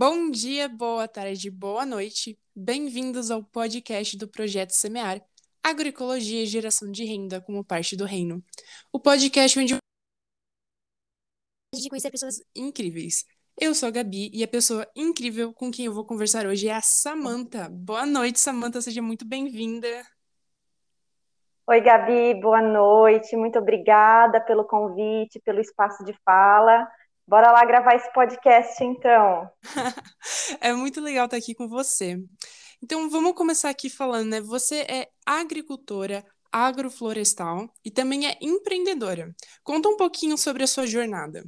Bom dia, boa tarde, boa noite. Bem-vindos ao podcast do Projeto Semear, Agroecologia e Geração de Renda como parte do reino. O podcast onde de conhecer pessoas incríveis. Eu sou a Gabi e a pessoa incrível com quem eu vou conversar hoje é a Samanta. Boa noite, Samanta, seja muito bem-vinda. Oi, Gabi, boa noite. Muito obrigada pelo convite, pelo espaço de fala. Bora lá gravar esse podcast, então. é muito legal estar aqui com você. Então, vamos começar aqui falando, né? Você é agricultora agroflorestal e também é empreendedora. Conta um pouquinho sobre a sua jornada.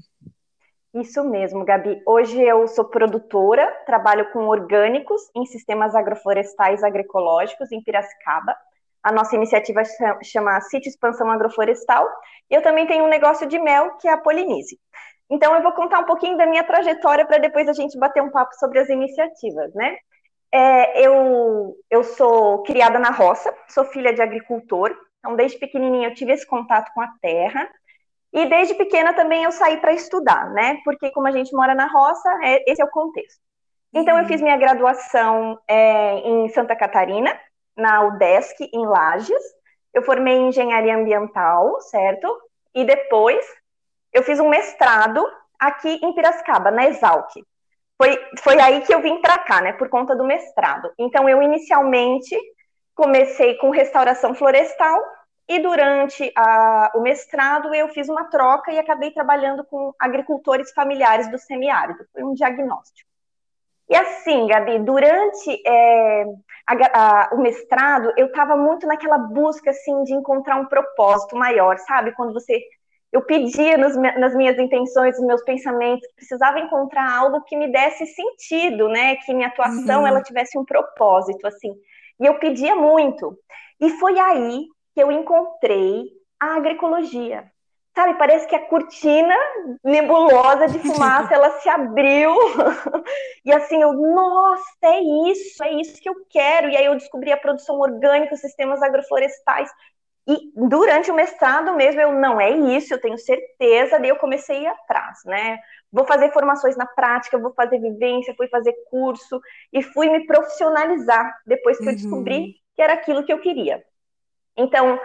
Isso mesmo, Gabi. Hoje eu sou produtora, trabalho com orgânicos em sistemas agroflorestais agroecológicos em Piracicaba. A nossa iniciativa chama Sítio Expansão Agroflorestal. E eu também tenho um negócio de mel, que é a Polinise. Então, eu vou contar um pouquinho da minha trajetória para depois a gente bater um papo sobre as iniciativas, né? É, eu, eu sou criada na roça, sou filha de agricultor, então desde pequenininha eu tive esse contato com a terra, e desde pequena também eu saí para estudar, né? Porque como a gente mora na roça, é, esse é o contexto. Então eu uhum. fiz minha graduação é, em Santa Catarina, na UDESC, em Lages. Eu formei em engenharia ambiental, certo? E depois eu fiz um mestrado aqui em Piracicaba, na Exalc. Foi, foi aí que eu vim para cá, né, por conta do mestrado. Então, eu inicialmente comecei com restauração florestal e durante a, o mestrado eu fiz uma troca e acabei trabalhando com agricultores familiares do semiárido. Foi um diagnóstico. E assim, Gabi, durante é, a, a, o mestrado, eu estava muito naquela busca assim de encontrar um propósito maior, sabe? Quando você eu pedia nos, nas minhas intenções, nos meus pensamentos, precisava encontrar algo que me desse sentido, né? Que minha atuação uhum. ela tivesse um propósito, assim. E eu pedia muito. E foi aí que eu encontrei a agroecologia. Sabe, parece que a cortina nebulosa de fumaça ela se abriu. e assim, eu, nossa, é isso, é isso que eu quero. E aí eu descobri a produção orgânica, os sistemas agroflorestais. E durante o mestrado mesmo, eu não é isso, eu tenho certeza, daí eu comecei a ir atrás, né? Vou fazer formações na prática, vou fazer vivência, fui fazer curso e fui me profissionalizar depois que uhum. eu descobri que era aquilo que eu queria. Então,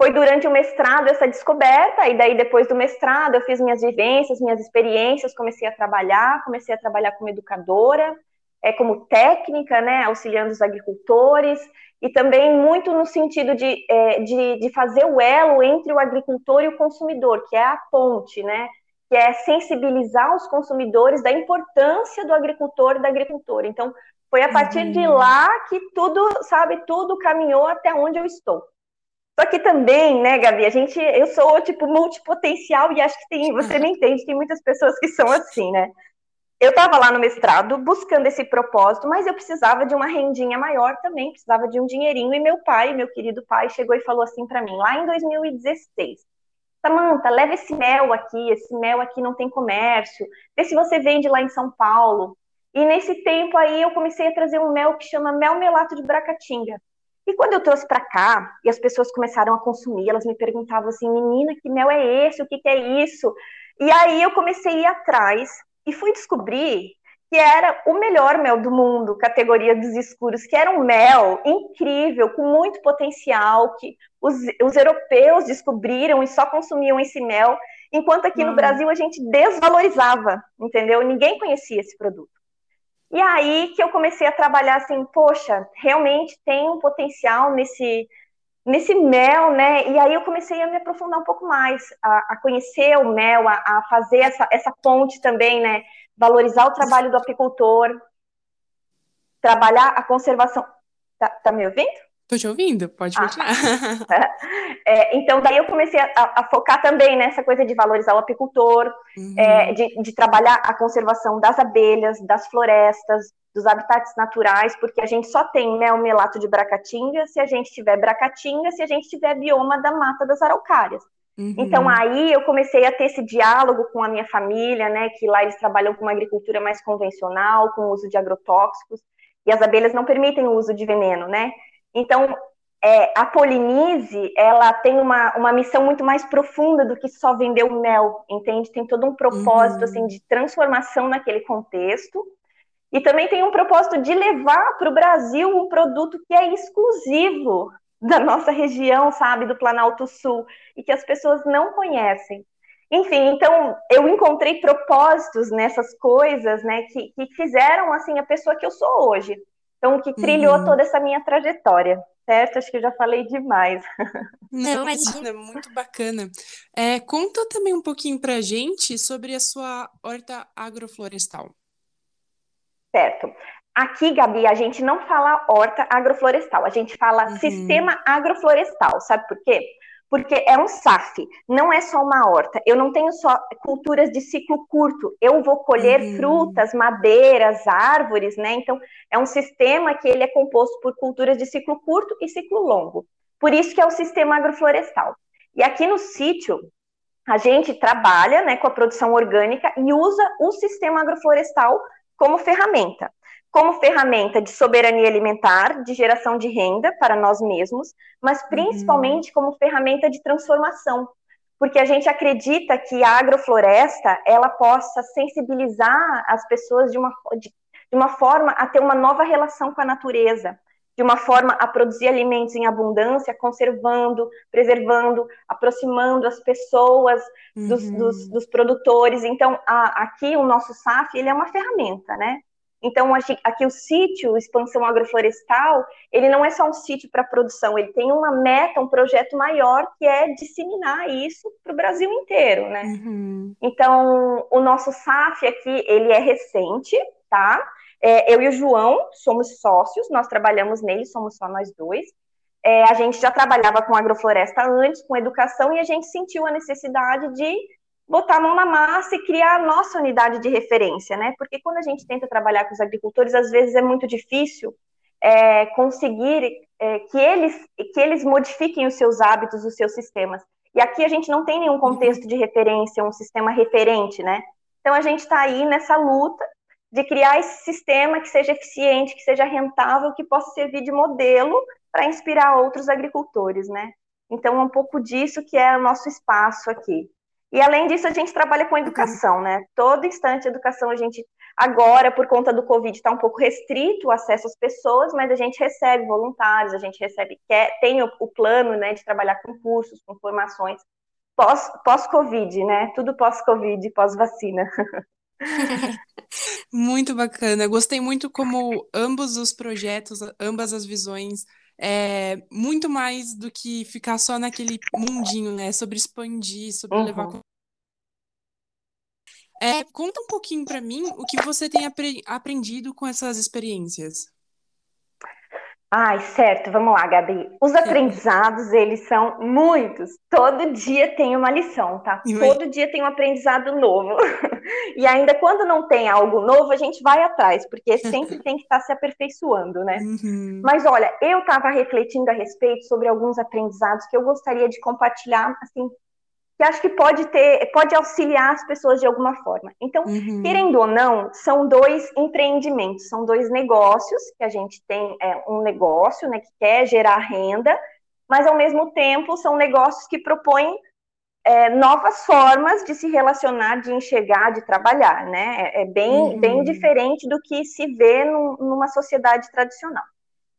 foi durante o mestrado essa descoberta, e daí depois do mestrado eu fiz minhas vivências, minhas experiências, comecei a trabalhar, comecei a trabalhar como educadora, é, como técnica, né, auxiliando os agricultores, e também muito no sentido de, é, de, de, fazer o elo entre o agricultor e o consumidor, que é a ponte, né, que é sensibilizar os consumidores da importância do agricultor e da agricultora. Então, foi a partir uhum. de lá que tudo, sabe, tudo caminhou até onde eu estou. Só que também, né, Gabi, a gente, eu sou tipo multipotencial e acho que tem, você me entende, tem muitas pessoas que são assim, né? Eu estava lá no mestrado buscando esse propósito, mas eu precisava de uma rendinha maior também, precisava de um dinheirinho. E meu pai, meu querido pai, chegou e falou assim para mim, lá em 2016. Samanta, leva esse mel aqui, esse mel aqui não tem comércio, vê se você vende lá em São Paulo. E nesse tempo aí eu comecei a trazer um mel que chama mel melato de Bracatinga. E quando eu trouxe para cá e as pessoas começaram a consumir, elas me perguntavam assim, menina, que mel é esse? O que, que é isso? E aí eu comecei a ir atrás e fui descobrir que era o melhor mel do mundo, categoria dos escuros, que era um mel incrível, com muito potencial, que os, os europeus descobriram e só consumiam esse mel, enquanto aqui no hum. Brasil a gente desvalorizava, entendeu? Ninguém conhecia esse produto. E aí que eu comecei a trabalhar assim, poxa, realmente tem um potencial nesse, nesse mel, né? E aí eu comecei a me aprofundar um pouco mais, a, a conhecer o mel, a, a, fazer essa, essa ponte também, né? Valorizar o trabalho do apicultor, trabalhar a conservação. Tá, tá me ouvindo? Tô te ouvindo, pode ah, continuar. é, então, daí eu comecei a, a, focar também nessa coisa de valorizar o apicultor, uhum. é, de, de trabalhar a conservação das abelhas, das florestas, dos habitats naturais, porque a gente só tem mel melato de bracatinga se a gente tiver bracatinga, se a gente tiver bioma da mata das araucárias. Uhum. Então aí eu comecei a ter esse diálogo com a minha família, né, que lá eles trabalham com uma agricultura mais convencional, com o uso de agrotóxicos, e as abelhas não permitem o uso de veneno, né? Então é, a Polinise, ela tem uma, uma missão muito mais profunda do que só vender o mel, entende? Tem todo um propósito, uhum. assim, de transformação naquele contexto, E também tem um propósito de levar para o Brasil um produto que é exclusivo da nossa região, sabe, do Planalto Sul, e que as pessoas não conhecem. Enfim, então eu encontrei propósitos nessas coisas, né, que, que fizeram assim a pessoa que eu sou hoje. Então, que trilhou uhum. toda essa minha trajetória, certo? Acho que eu já falei demais. Não, mas é muito bacana. É, conta também um pouquinho pra gente sobre a sua horta agroflorestal. Certo. Aqui, Gabi, a gente não fala horta agroflorestal, a gente fala uhum. sistema agroflorestal. Sabe por quê? Porque é um SAF, não é só uma horta. Eu não tenho só culturas de ciclo curto. Eu vou colher uhum. frutas, madeiras, árvores, né? Então, é um sistema que ele é composto por culturas de ciclo curto e ciclo longo. Por isso que é o sistema agroflorestal. E aqui no sítio, a gente trabalha né, com a produção orgânica e usa o sistema agroflorestal como ferramenta. Como ferramenta de soberania alimentar, de geração de renda para nós mesmos, mas principalmente uhum. como ferramenta de transformação, porque a gente acredita que a agrofloresta ela possa sensibilizar as pessoas de uma, de, de uma forma a ter uma nova relação com a natureza, de uma forma a produzir alimentos em abundância, conservando, preservando, aproximando as pessoas dos, uhum. dos, dos produtores. Então, a, aqui o nosso SAF ele é uma ferramenta, né? Então, aqui o sítio, expansão agroflorestal, ele não é só um sítio para produção, ele tem uma meta, um projeto maior que é disseminar isso para o Brasil inteiro, né? Uhum. Então, o nosso SAF aqui, ele é recente, tá? É, eu e o João somos sócios, nós trabalhamos nele, somos só nós dois. É, a gente já trabalhava com agrofloresta antes, com educação, e a gente sentiu a necessidade de botar a mão na massa e criar a nossa unidade de referência, né? Porque quando a gente tenta trabalhar com os agricultores, às vezes é muito difícil é, conseguir é, que, eles, que eles modifiquem os seus hábitos, os seus sistemas. E aqui a gente não tem nenhum contexto de referência, um sistema referente, né? Então a gente está aí nessa luta de criar esse sistema que seja eficiente, que seja rentável, que possa servir de modelo para inspirar outros agricultores, né? Então, é um pouco disso que é o nosso espaço aqui. E, além disso, a gente trabalha com educação, né? Todo instante, educação, a gente, agora, por conta do Covid, está um pouco restrito o acesso às pessoas, mas a gente recebe voluntários, a gente recebe, quer, tem o, o plano, né, de trabalhar com cursos, com formações, pós-Covid, pós né? Tudo pós-Covid, pós-vacina. Muito bacana. Gostei muito como ambos os projetos, ambas as visões, é muito mais do que ficar só naquele mundinho, né? Sobre expandir, sobre uhum. levar. É, conta um pouquinho para mim o que você tem apre aprendido com essas experiências. Ai, certo, vamos lá, Gabi. Os aprendizados, eles são muitos. Todo dia tem uma lição, tá? Todo dia tem um aprendizado novo. E ainda quando não tem algo novo, a gente vai atrás, porque sempre tem que estar se aperfeiçoando, né? Uhum. Mas olha, eu estava refletindo a respeito sobre alguns aprendizados que eu gostaria de compartilhar, assim, que acho que pode ter, pode auxiliar as pessoas de alguma forma. Então, uhum. querendo ou não, são dois empreendimentos, são dois negócios que a gente tem é, um negócio, né, que quer gerar renda, mas ao mesmo tempo são negócios que propõem é, novas formas de se relacionar, de enxergar, de trabalhar, né? É, é bem, uhum. bem diferente do que se vê no, numa sociedade tradicional.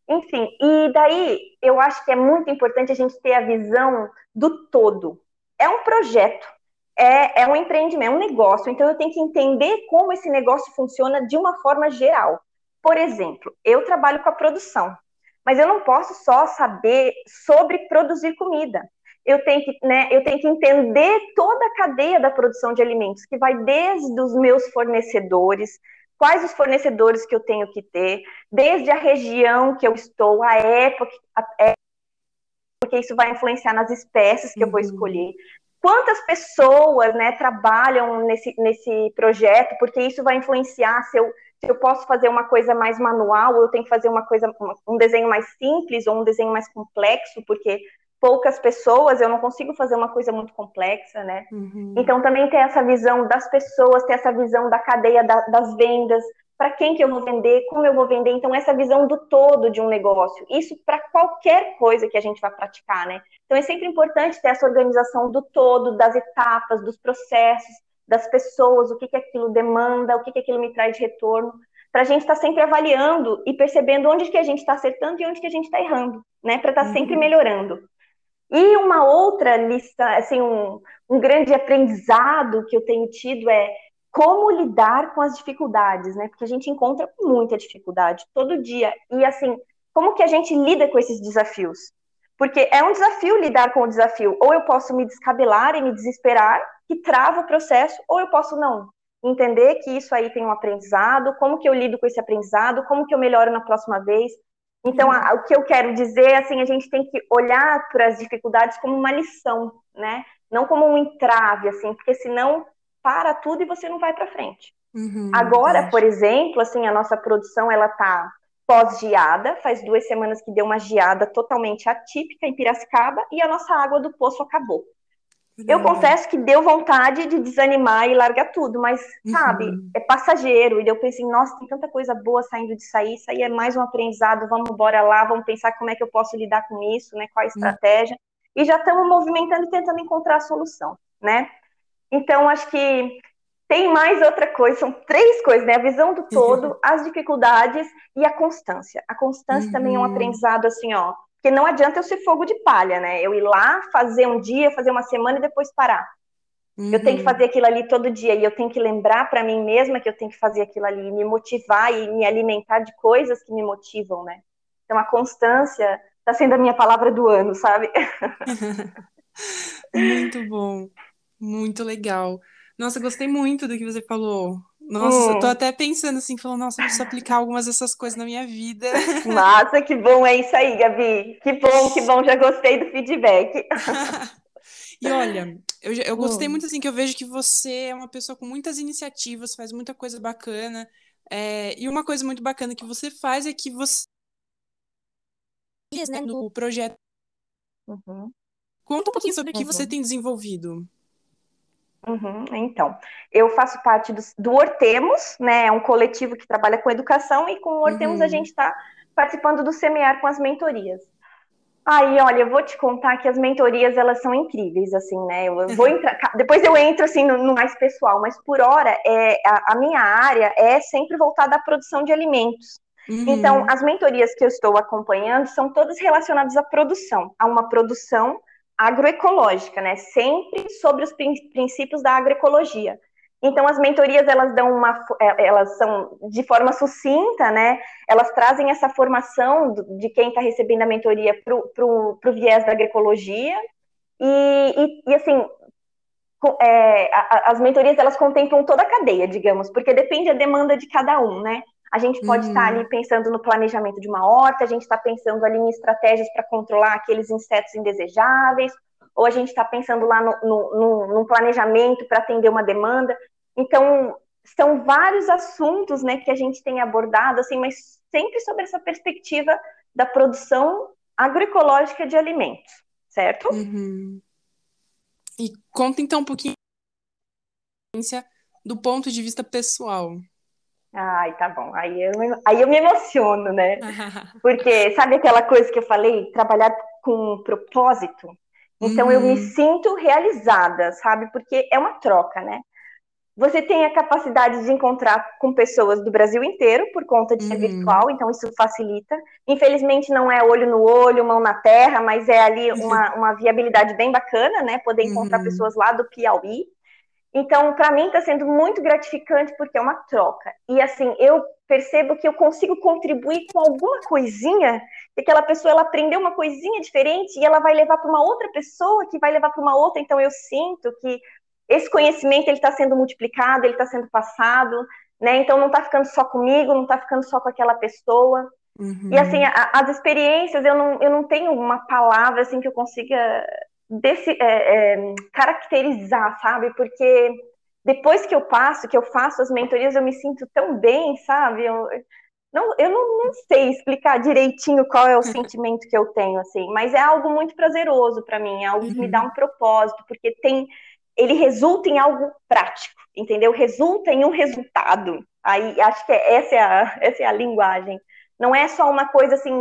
Enfim, e daí eu acho que é muito importante a gente ter a visão do todo, é um projeto, é, é um empreendimento, é um negócio. Então eu tenho que entender como esse negócio funciona de uma forma geral. Por exemplo, eu trabalho com a produção, mas eu não posso só saber sobre produzir comida. Eu tenho que, né, eu tenho que entender toda a cadeia da produção de alimentos, que vai desde os meus fornecedores, quais os fornecedores que eu tenho que ter, desde a região que eu estou, a época, a, porque isso vai influenciar nas espécies que uhum. eu vou uhum. escolher. Quantas pessoas né, trabalham nesse, nesse projeto, porque isso vai influenciar se eu, se eu posso fazer uma coisa mais manual, ou eu tenho que fazer uma coisa, um desenho mais simples ou um desenho mais complexo, porque poucas pessoas, eu não consigo fazer uma coisa muito complexa, né? Uhum. Então também ter essa visão das pessoas, ter essa visão da cadeia da, das vendas, para quem que eu vou vender, como eu vou vender, então essa visão do todo de um negócio, isso para qualquer coisa que a gente vai praticar, né? Então é sempre importante ter essa organização do todo, das etapas, dos processos, das pessoas, o que que aquilo demanda, o que que aquilo me traz de retorno, para a gente estar tá sempre avaliando e percebendo onde que a gente está acertando e onde que a gente está errando, né? Para estar tá sempre uhum. melhorando. E uma outra lista, assim, um, um grande aprendizado que eu tenho tido é como lidar com as dificuldades, né? Porque a gente encontra muita dificuldade todo dia. E assim, como que a gente lida com esses desafios? Porque é um desafio lidar com o desafio. Ou eu posso me descabelar e me desesperar, que trava o processo, ou eu posso não. Entender que isso aí tem um aprendizado, como que eu lido com esse aprendizado, como que eu melhoro na próxima vez. Então, a, o que eu quero dizer, assim, a gente tem que olhar para as dificuldades como uma lição, né? Não como um entrave, assim, porque senão para tudo e você não vai para frente. Uhum, Agora, por exemplo, assim, a nossa produção ela tá pós-geada, faz duas semanas que deu uma geada totalmente atípica em Piracicaba e a nossa água do poço acabou. Eu confesso que deu vontade de desanimar e largar tudo, mas, uhum. sabe, é passageiro. E eu pensei, nossa, tem tanta coisa boa saindo disso aí, isso aí é mais um aprendizado, vamos embora lá, vamos pensar como é que eu posso lidar com isso, né, qual a uhum. estratégia. Uhum. E já estamos movimentando e tentando encontrar a solução, né? Então, acho que tem mais outra coisa, são três coisas, né? A visão do todo, as dificuldades e a constância. A constância uhum. também é um uhum. aprendizado assim, ó, porque não adianta eu ser fogo de palha, né? Eu ir lá, fazer um dia, fazer uma semana e depois parar. Uhum. Eu tenho que uhum. fazer aquilo ali todo dia e eu tenho que lembrar para mim mesma que eu tenho que fazer aquilo ali, me motivar e me alimentar de coisas que me motivam, né? Então a constância está sendo a minha palavra do ano, sabe? Muito bom. Muito legal. Nossa, gostei muito do que você falou. Nossa, hum. tô até pensando assim, falando, nossa, eu preciso aplicar algumas dessas coisas na minha vida. Massa, que bom, é isso aí, Gabi. Que bom, que bom, já gostei do feedback. e olha, eu, eu gostei hum. muito assim, que eu vejo que você é uma pessoa com muitas iniciativas, faz muita coisa bacana. É, e uma coisa muito bacana que você faz é que você né, no projeto. Uhum. Conta um pouquinho sobre o que você uhum. tem desenvolvido. Uhum, então, eu faço parte do, do Hortemos, né? É um coletivo que trabalha com educação, e com o Hortemos uhum. a gente está participando do Semear com as mentorias. Aí, olha, eu vou te contar que as mentorias elas são incríveis, assim, né? Eu vou entrar, depois eu entro assim no, no mais pessoal, mas por hora é a, a, minha área é sempre voltada à produção de alimentos. Uhum. Então, as mentorias que eu estou acompanhando são todas relacionadas à produção, a uma produção agroecológica, né? Sempre sobre os princípios da agroecologia. Então, as mentorias, elas dão uma, é, elas são de forma sucinta, né? Elas trazem essa formação de quem está recebendo a mentoria para o viés da agroecologia. E, e, e assim, é, as mentorias, elas contemplam toda a cadeia, digamos, porque depende da demanda de cada um, né? A gente pode estar ali uhum. pensando no planejamento de uma horta, a gente está pensando ali em estratégias para controlar aqueles insetos indesejáveis, ou a gente está pensando lá no, no, no, no planejamento para atender uma demanda. Então, são vários assuntos né, que a gente tem abordado, assim, mas sempre sobre essa perspectiva da produção agroecológica de alimentos, certo? Uhum. E conta então um pouquinho do ponto de vista pessoal. Ai, tá bom. Aí eu, aí eu me emociono, né? Porque sabe aquela coisa que eu falei? Trabalhar com um propósito. Então uhum. eu me uhum. sinto realizada, sabe? Porque é uma troca, né? Você tem a capacidade de encontrar com pessoas do Brasil inteiro por conta de ser uhum. virtual, então isso facilita. Infelizmente não é olho no olho, mão na terra, mas é ali uma, uma viabilidade bem bacana, né? Poder encontrar uhum. pessoas lá do Piauí então, para mim, está sendo muito gratificante porque é uma troca. E assim, eu percebo que eu consigo contribuir com alguma coisinha, que aquela pessoa ela aprendeu uma coisinha diferente e ela vai levar para uma outra pessoa, que vai levar para uma outra. Então, eu sinto que esse conhecimento ele está sendo multiplicado, ele está sendo passado, né? Então, não está ficando só comigo, não está ficando só com aquela pessoa. Uhum. E assim, a, as experiências, eu não, eu não tenho uma palavra assim que eu consiga desse, é, é, caracterizar, sabe? Porque depois que eu passo, que eu faço as mentorias, eu me sinto tão bem, sabe? Eu não, eu não, não sei explicar direitinho qual é o sentimento que eu tenho, assim, mas é algo muito prazeroso para mim, é algo que me dá uhum. um propósito, porque tem, ele resulta em algo prático, entendeu? Resulta em um resultado. Aí acho que essa é a, essa é a linguagem. Não é só uma coisa assim,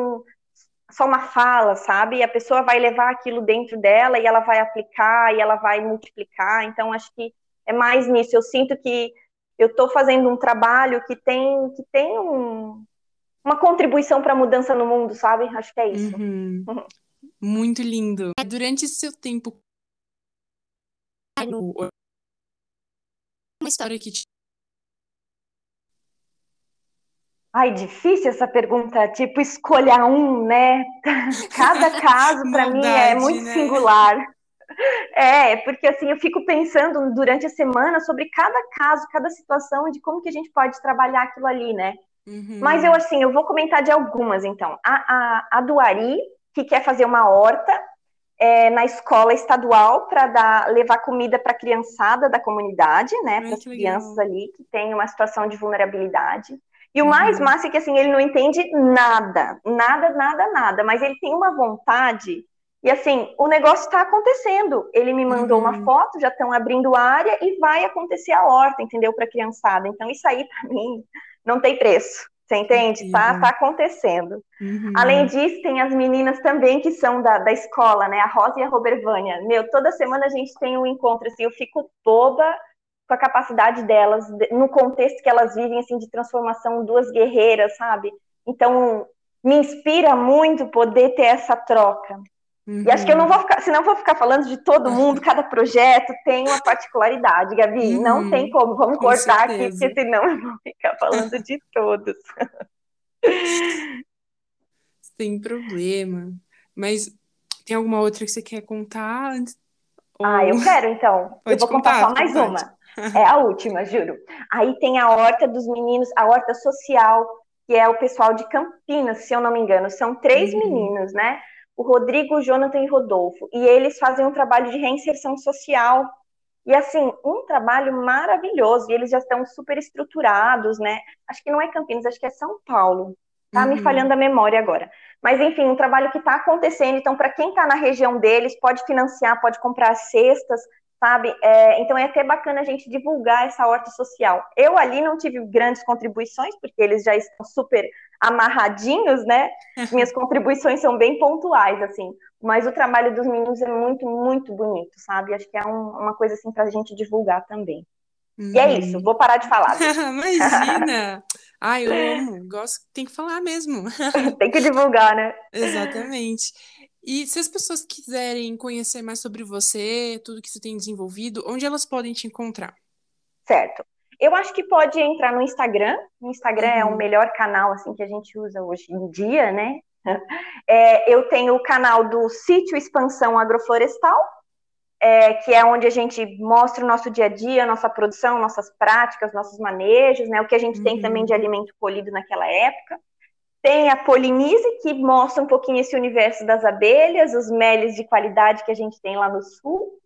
só uma fala, sabe? E a pessoa vai levar aquilo dentro dela e ela vai aplicar e ela vai multiplicar. Então, acho que é mais nisso. Eu sinto que eu estou fazendo um trabalho que tem, que tem um, uma contribuição para a mudança no mundo, sabe? Acho que é isso. Uhum. Muito lindo. Durante seu tempo uma história que te Ai, difícil essa pergunta, tipo, escolha um, né? Cada caso para mim é muito né? singular. É, porque assim, eu fico pensando durante a semana sobre cada caso, cada situação e de como que a gente pode trabalhar aquilo ali, né? Uhum. Mas eu, assim, eu vou comentar de algumas, então. A, a, a do Ari, que quer fazer uma horta é, na escola estadual para levar comida para a criançada da comunidade, né? Para as crianças ali que têm uma situação de vulnerabilidade. E o uhum. mais massa é que assim, ele não entende nada, nada, nada, nada, mas ele tem uma vontade. E assim, o negócio está acontecendo. Ele me mandou uhum. uma foto, já estão abrindo área e vai acontecer a horta, entendeu? Para a criançada. Então, isso aí, para mim, não tem preço. Você entende? Tá, tá acontecendo. Uhum. Além disso, tem as meninas também que são da, da escola, né? A Rosa e a Robervânia. Meu, toda semana a gente tem um encontro, assim, eu fico boba com a capacidade delas, no contexto que elas vivem, assim, de transformação, duas guerreiras, sabe? Então, me inspira muito poder ter essa troca. Uhum. E acho que eu não vou ficar, senão eu vou ficar falando de todo mundo, cada projeto tem uma particularidade, Gabi. Uhum. Não tem como, vamos Com cortar certeza. aqui, porque senão eu vou ficar falando de todos. Sem problema. Mas tem alguma outra que você quer contar antes? Ah, eu quero então. Pode eu vou contar, contar só mais pode. uma. É a última, juro. Aí tem a horta dos meninos, a horta social, que é o pessoal de Campinas, se eu não me engano. São três uhum. meninos, né? O Rodrigo, o Jonathan e o Rodolfo. E eles fazem um trabalho de reinserção social. E assim, um trabalho maravilhoso. E eles já estão super estruturados, né? Acho que não é Campinas, acho que é São Paulo. Tá uhum. me falhando a memória agora. Mas enfim, um trabalho que está acontecendo. Então, para quem está na região deles, pode financiar, pode comprar cestas sabe? É, então é até bacana a gente divulgar essa horta social. Eu ali não tive grandes contribuições, porque eles já estão super amarradinhos, né? Minhas contribuições são bem pontuais, assim. Mas o trabalho dos meninos é muito, muito bonito, sabe? Acho que é um, uma coisa assim para a gente divulgar também. Uhum. E é isso, uhum. vou parar de falar. Imagina! Ai, eu amo, gosto, tem que falar mesmo. tem que divulgar, né? Exatamente. E se as pessoas quiserem conhecer mais sobre você, tudo que você tem desenvolvido, onde elas podem te encontrar? Certo. Eu acho que pode entrar no Instagram. O Instagram uhum. é o uhum. melhor canal assim que a gente usa hoje em dia, né? É, eu tenho o canal do Sítio Expansão Agroflorestal, é, que é onde a gente mostra o nosso dia a dia, nossa produção, nossas práticas, nossos manejos, né? O que a gente uhum. tem também de alimento colhido naquela época. Tem a Polinise, que mostra um pouquinho esse universo das abelhas, os meles de qualidade que a gente tem lá no sul.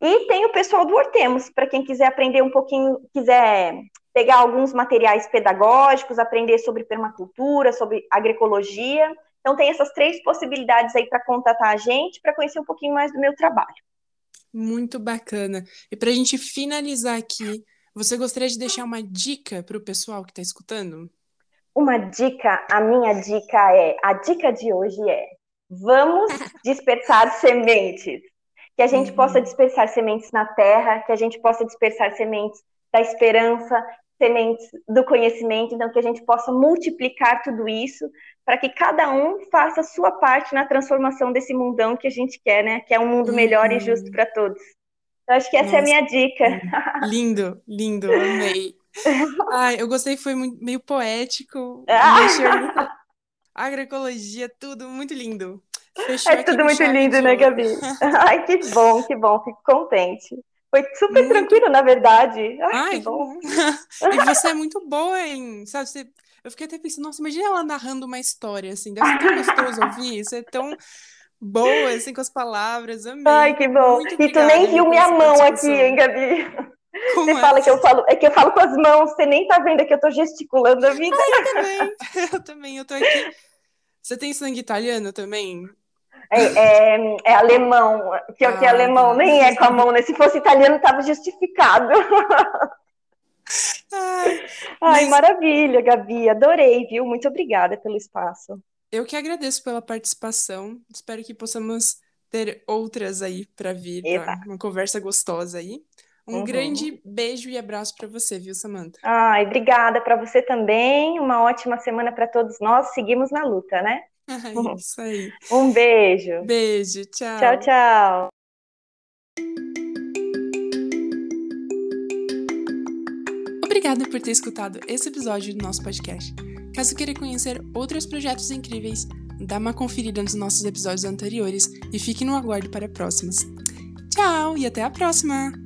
E tem o pessoal do Hortemos, para quem quiser aprender um pouquinho, quiser pegar alguns materiais pedagógicos, aprender sobre permacultura, sobre agroecologia. Então tem essas três possibilidades aí para contatar a gente, para conhecer um pouquinho mais do meu trabalho. Muito bacana. E para a gente finalizar aqui, você gostaria de deixar uma dica para o pessoal que está escutando? Uma dica, a minha dica é, a dica de hoje é, vamos dispersar sementes. Que a gente uhum. possa dispersar sementes na terra, que a gente possa dispersar sementes da esperança, sementes do conhecimento, então que a gente possa multiplicar tudo isso para que cada um faça a sua parte na transformação desse mundão que a gente quer, né? Que é um mundo melhor uhum. e justo para todos. Então, acho que essa Nossa. é a minha dica. Lindo, lindo, amei. Ai, eu gostei, foi muito, meio poético. Ah! Mexeu Agroecologia, tudo muito lindo. Fechou é tudo muito lindo, né, Gabi? Ai, que bom, que bom, fico contente. Foi super muito... tranquilo, na verdade. Ai, Ai que, bom. bom. e você é muito boa em, sabe, você... eu fiquei até pensando, nossa, imagina ela narrando uma história, assim, deve ser tão gostoso ouvir, você é tão boa, assim, com as palavras, amei. Ai, que bom. Muito e tu nem viu minha mão aqui, hein, Gabi? Como você é? fala que eu falo, é que eu falo com as mãos, você nem tá vendo que eu tô gesticulando a vida. Ah, eu também, eu também, eu tô aqui. Você tem sangue italiano também? É, é, é alemão, que, ah, que é alemão nem é com a mão, né? Se fosse italiano, tava justificado. Ai, Ai mas... maravilha, Gabi, adorei, viu? Muito obrigada pelo espaço. Eu que agradeço pela participação. Espero que possamos ter outras aí para vir, pra uma conversa gostosa aí. Um uhum. grande beijo e abraço para você, viu, Samantha? Ai, obrigada para você também. Uma ótima semana para todos nós. Seguimos na luta, né? É isso aí. um beijo. Beijo, tchau. Tchau, tchau. Obrigada por ter escutado esse episódio do nosso podcast. Caso queira conhecer outros projetos incríveis, dá uma conferida nos nossos episódios anteriores e fique no aguardo para próximos. Tchau e até a próxima!